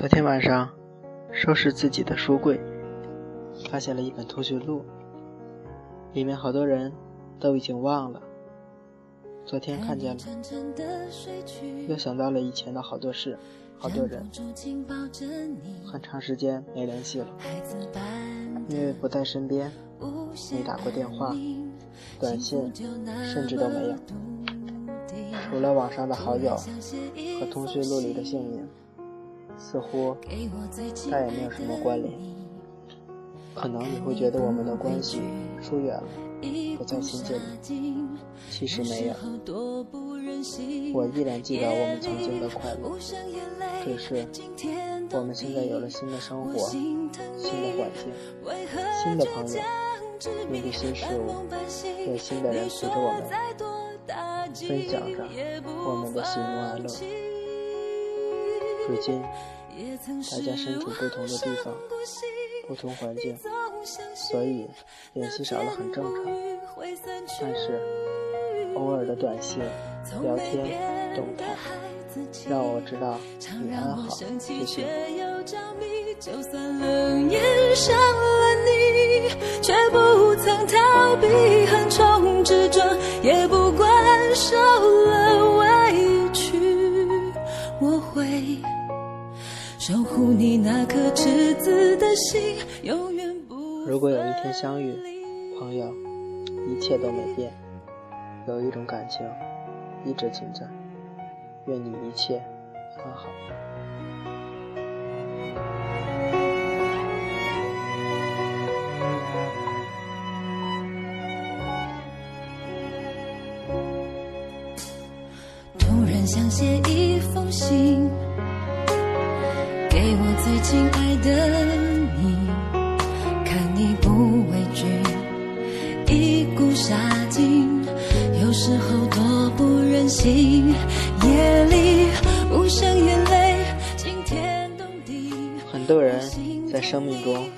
昨天晚上收拾自己的书柜，发现了一本通讯录，里面好多人都已经忘了。昨天看见了，又想到了以前的好多事、好多人，很长时间没联系了，因为不在身边，没打过电话，短信甚至都没有，除了网上的好友和通讯录里的姓名。似乎再也没有什么关联，可能你会觉得我们的关系疏远了，不再亲近了。其实没有，我依然记得我们曾经的快乐，只是我们现在有了新的生活、新的环境、新的朋友，面对新事物，有新的人陪着我们，分享着我们的喜怒哀乐。如今，大家身处不同的地方，不同环境，所以联系少了很正常。但是，偶尔的短信、聊天、动态，让我知道你安好，谢谢。守护你那颗赤子的心，永远不如果有一天相遇，朋友，一切都没变，有一种感情一直存在，愿你一切安好。突然想写一封信。最亲爱的你，看你不畏惧，一股杀劲，有时候多不忍心。夜里无声眼泪惊天动地。很多人在生命中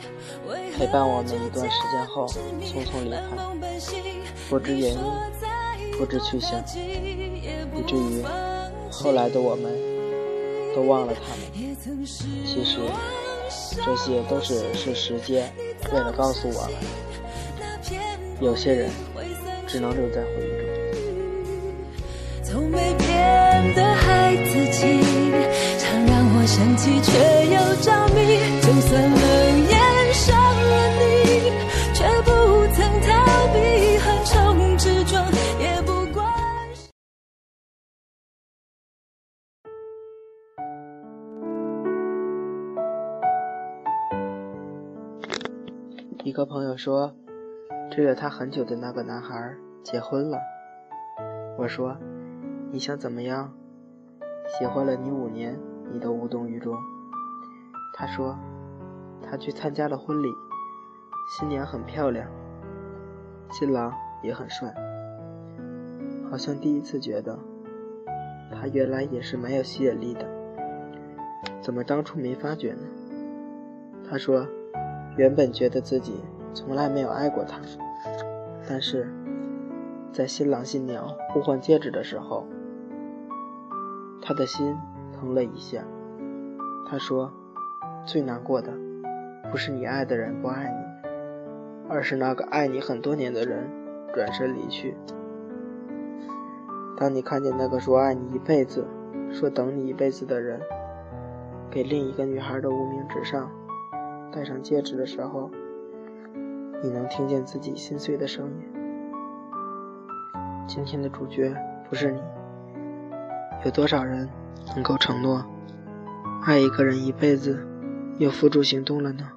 陪伴我们一段时间后匆匆离开，不知原因，不知去向，以至于后来的我们。都忘了他们。其实，这些都只是时间为了告诉我们，有些人只能留在回忆中。从没变的孩子气，常让我生气却又着迷。一个朋友说，追了他很久的那个男孩结婚了。我说，你想怎么样？喜欢了你五年，你都无动于衷。他说，他去参加了婚礼，新娘很漂亮，新郎也很帅，好像第一次觉得，他原来也是蛮有吸引力的。怎么当初没发觉呢？他说。原本觉得自己从来没有爱过他，但是在新郎新娘互换戒指的时候，他的心疼了一下。他说：“最难过的不是你爱的人不爱你，而是那个爱你很多年的人转身离去。当你看见那个说爱你一辈子、说等你一辈子的人，给另一个女孩的无名指上。”戴上戒指的时候，你能听见自己心碎的声音。今天的主角不是你，有多少人能够承诺爱一个人一辈子，又付诸行动了呢？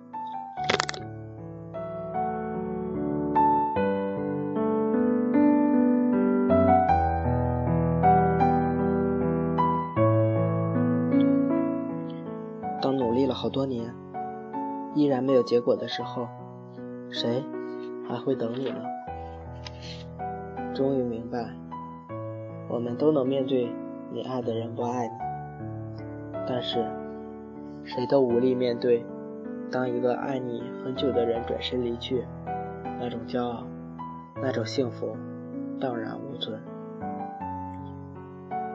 当努力了好多年。依然没有结果的时候，谁还会等你呢？终于明白，我们都能面对你爱的人不爱你，但是谁都无力面对当一个爱你很久的人转身离去，那种骄傲，那种幸福荡然无存。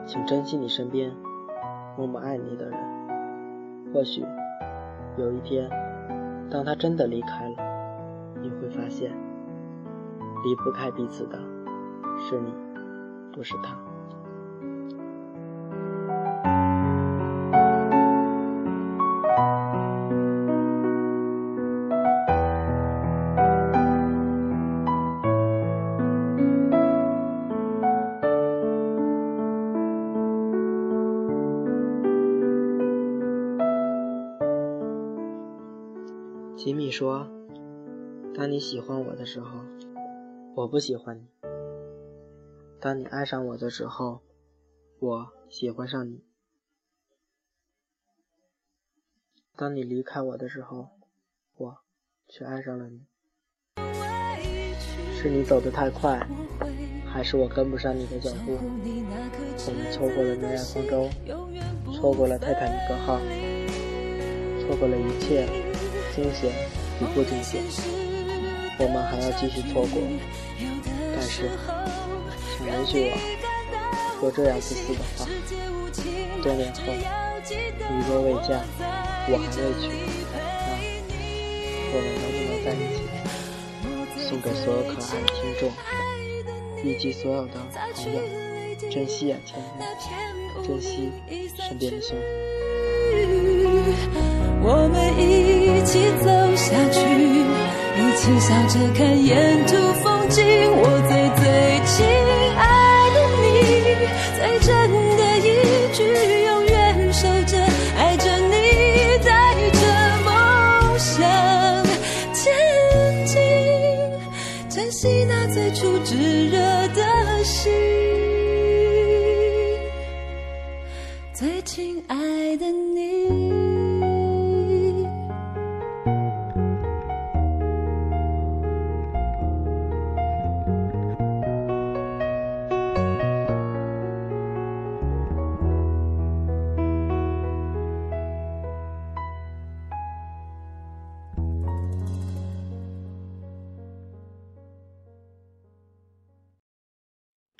请珍惜你身边默默爱你的人，或许有一天，当他真的离开了，你会发现，离不开彼此的是你，不是他。吉米说：“当你喜欢我的时候，我不喜欢你；当你爱上我的时候，我喜欢上你；当你离开我的时候，我却爱上了你。是你走得太快，还是我跟不上你的脚步？我们错过了诺亚方舟，错过了泰坦尼克号，错过了一切。”惊险与不惊险，我们还要继续错过。但是，请允许我说这样自私的话：多年后，你若未嫁，我还未娶，那我们能不能在一起？送给所有可爱的听众，以及所有的朋友，珍惜眼前人，珍惜身边的幸福。我们一起走下去，一起笑着看沿途风景。我最最亲爱的你，最真的一句，永远守着，爱着你，带着梦想前进，珍惜那最初炙热